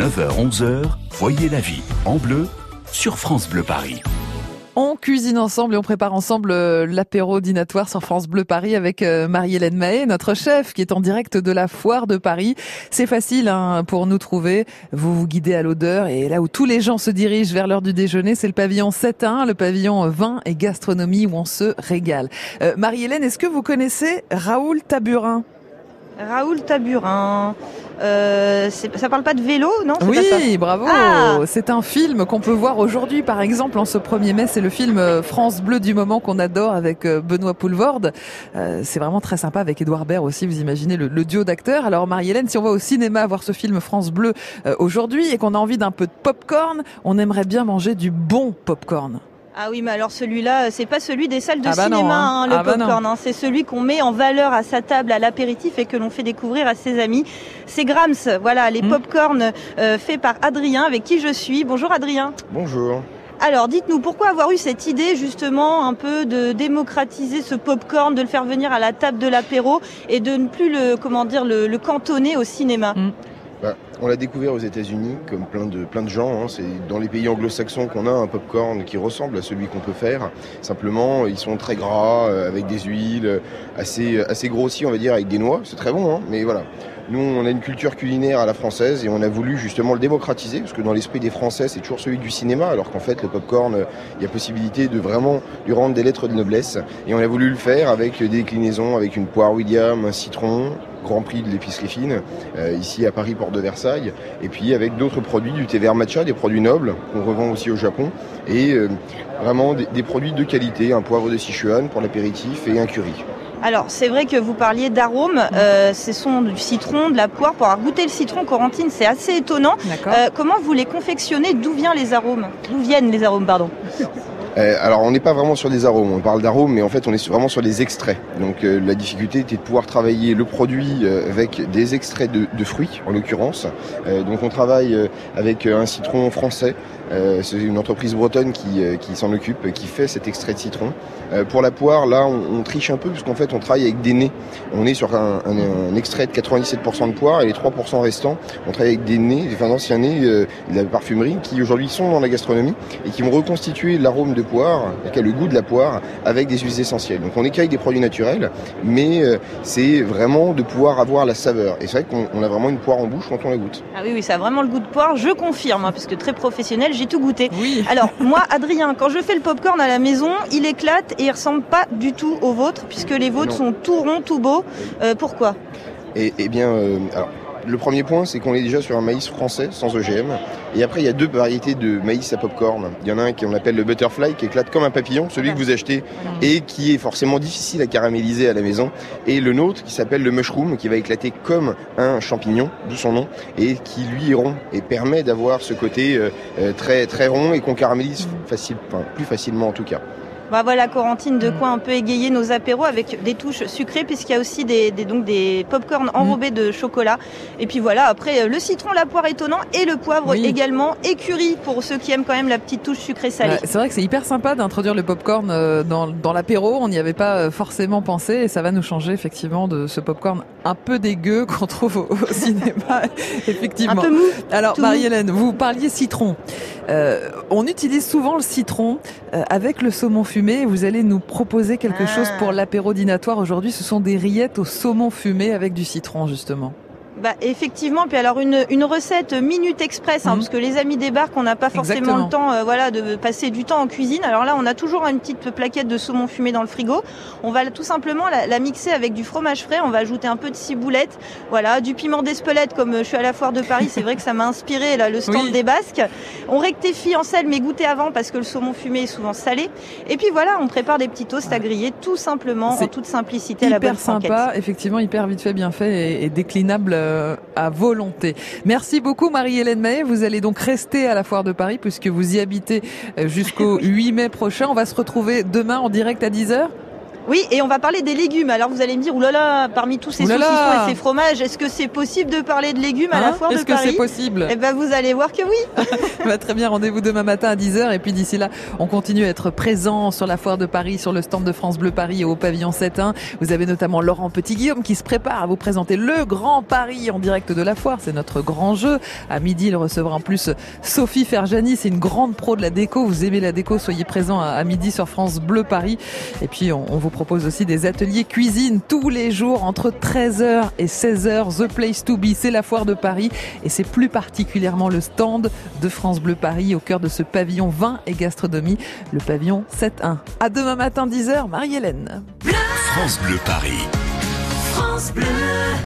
9h-11h, voyez la vie en bleu sur France Bleu Paris. On cuisine ensemble et on prépare ensemble euh, l'apéro dînatoire sur France Bleu Paris avec euh, Marie-Hélène Mahé, notre chef qui est en direct de la foire de Paris. C'est facile hein, pour nous trouver. Vous vous guidez à l'odeur et là où tous les gens se dirigent vers l'heure du déjeuner, c'est le pavillon 7-1, le pavillon vin et gastronomie où on se régale. Euh, Marie-Hélène, est-ce que vous connaissez Raoul Taburin? Raoul Taburin. Euh, ça parle pas de vélo, non Oui, bravo. Ah c'est un film qu'on peut voir aujourd'hui, par exemple, en ce 1er mai. C'est le film euh, France Bleu du moment qu'on adore avec euh, Benoît Poulvorde. Euh, c'est vraiment très sympa avec Édouard Baird aussi. Vous imaginez le, le duo d'acteurs. Alors Marie-Hélène, si on va au cinéma voir ce film France Bleu aujourd'hui et qu'on a envie d'un peu de popcorn, on aimerait bien manger du bon popcorn. Ah oui, mais alors celui-là, c'est pas celui des salles de ah bah cinéma, hein. Hein, le ah bah popcorn. Hein. c'est celui qu'on met en valeur à sa table à l'apéritif et que l'on fait découvrir à ses amis. C'est Grams, voilà, les mmh. popcorn euh, faits par Adrien, avec qui je suis. Bonjour Adrien. Bonjour. Alors, dites-nous pourquoi avoir eu cette idée justement un peu de démocratiser ce popcorn, de le faire venir à la table de l'apéro et de ne plus le comment dire le, cantonner au cinéma? Mmh. Bah, on l'a découvert aux États-Unis, comme plein de, plein de gens. Hein. C'est dans les pays anglo-saxons qu'on a un popcorn qui ressemble à celui qu'on peut faire. Simplement, ils sont très gras, euh, avec des huiles, assez, assez grossis, on va dire, avec des noix. C'est très bon, hein mais voilà. Nous, on a une culture culinaire à la française et on a voulu justement le démocratiser, parce que dans l'esprit des Français, c'est toujours celui du cinéma, alors qu'en fait, le popcorn, il y a possibilité de vraiment lui rendre des lettres de noblesse. Et on a voulu le faire avec des déclinaisons, avec une poire William, un citron, Grand Prix de l'épicerie fine, euh, ici à Paris, Porte de Versailles, et puis avec d'autres produits, du thé vert matcha, des produits nobles qu'on revend aussi au Japon, et euh, vraiment des, des, produits de qualité, un poivre de Sichuan pour l'apéritif et un curry. Alors, c'est vrai que vous parliez d'arômes. Euh, ce sont du citron, de la poire. Pour avoir goûté le citron, Corentine, c'est assez étonnant. Euh, comment vous les confectionnez? D'où viennent les arômes? D'où viennent les arômes, pardon? Euh, alors on n'est pas vraiment sur des arômes, on parle d'arômes, mais en fait on est vraiment sur des extraits. Donc euh, la difficulté était de pouvoir travailler le produit euh, avec des extraits de, fruits, en l'occurrence. donc on travaille avec un citron français. C'est une entreprise bretonne qui, s'en occupe, qui fait cet extrait de citron. pour la poire, là on, triche un peu puisqu'en fait on travaille avec des nez. On est sur un, extrait de 97% de poire et les 3% restants, on travaille avec des nez, des anciens nez de la parfumerie qui aujourd'hui sont dans la gastronomie et qui vont reconstituer l'arôme de poire, qui a le goût de la poire, avec des huiles essentielles. Donc on écaille des produits naturels, mais euh, c'est vraiment de pouvoir avoir la saveur. Et c'est vrai qu'on a vraiment une poire en bouche quand on la goûte. Ah oui, oui, ça a vraiment le goût de poire, je confirme, hein, parce que très professionnel, j'ai tout goûté. Oui. Alors moi, Adrien, quand je fais le popcorn à la maison, il éclate et il ressemble pas du tout au vôtre, puisque les vôtres sont tout ronds, tout beaux. Euh, pourquoi? Et, eh bien, euh, alors, le premier point, c'est qu'on est déjà sur un maïs français, sans OGM. Et après, il y a deux variétés de maïs à popcorn. Il y en a un qu'on appelle le butterfly, qui éclate comme un papillon, celui que vous achetez, et qui est forcément difficile à caraméliser à la maison. Et le nôtre, qui s'appelle le mushroom, qui va éclater comme un champignon, d'où son nom, et qui lui est rond, et permet d'avoir ce côté euh, euh, très, très rond et qu'on caramélise facile, enfin, plus facilement en tout cas. Bah voilà, Corentine, de quoi un peu égayer nos apéros avec des touches sucrées, puisqu'il y a aussi des, donc des pop-corn enrobés de chocolat. Et puis voilà, après, euh, le citron, la poire étonnant et le poivre également. Écurie pour ceux qui aiment quand même la petite touche sucrée salée. c'est vrai que c'est hyper sympa d'introduire le pop-corn euh, dans, dans l'apéro. On n'y avait pas euh, forcément pensé et ça va nous changer effectivement de ce pop-corn un peu dégueu qu'on trouve au, cinéma. effectivement. Un peu mou. Alors, Marie-Hélène, vous parliez citron. on utilise souvent le citron avec le saumon fumé vous allez nous proposer quelque chose pour ah. l'apéro dînatoire aujourd'hui. Ce sont des rillettes au saumon fumé avec du citron, justement. Bah, effectivement, puis alors une, une recette minute express, hein, mhm. parce que les amis débarquent, on n'a pas forcément le temps, euh, voilà, de passer du temps en cuisine. Alors là, on a toujours une petite plaquette de saumon fumé dans le frigo. On va tout simplement la, mixer avec du fromage frais. On va ajouter un peu de ciboulette, voilà, du piment d'Espelette. Comme je suis à la foire de Paris, c'est vrai que ça m'a inspiré là le stand des Basques. On rectifie en sel, mais goûter avant parce que le saumon fumé est souvent salé. Et puis voilà, on prépare des petits toasts à griller, tout simplement, en toute simplicité, à la bonne sympa, effectivement, hyper vite fait, bien fait et déclinable euh, à volonté. Merci beaucoup Marie-Hélène Mahé. Vous allez donc rester à la Foire de Paris puisque vous y habitez euh, jusqu'au 8 mai prochain. On va se retrouver demain en direct à 10h Oui, et on va parler des légumes. Alors vous allez me dire, oulala, parmi tous ces saucissons et ces fromages, est-ce que c'est possible de parler de légumes à la hein foire de Paris Est-ce que c'est possible Eh ben vous allez voir que oui. bah, très bien, rendez-vous demain matin à 10h et puis d'ici là, on continue à être présent sur la foire de Paris, sur le stand de France Bleu Paris au pavillon 7.1. Vous avez notamment Laurent Petit-Guillaume qui se prépare à vous présenter le Grand Paris en direct de la foire. C'est notre grand jeu. À midi, il recevra en plus Sophie Ferjani. C'est une grande pro de la déco. Vous aimez la déco, soyez présent à midi sur France Bleu Paris. Et puis, on, vous propose aussi des ateliers cuisine tous les jours entre 13h et 16h. The Place to Be, c'est la foire de Paris. Et c'est plus particulièrement le stand de France Bleu Paris au cœur de ce pavillon vin et gastronomie, le pavillon 7-1. À demain matin 10h, Marie-Hélène. France Bleu Paris. France Bleu.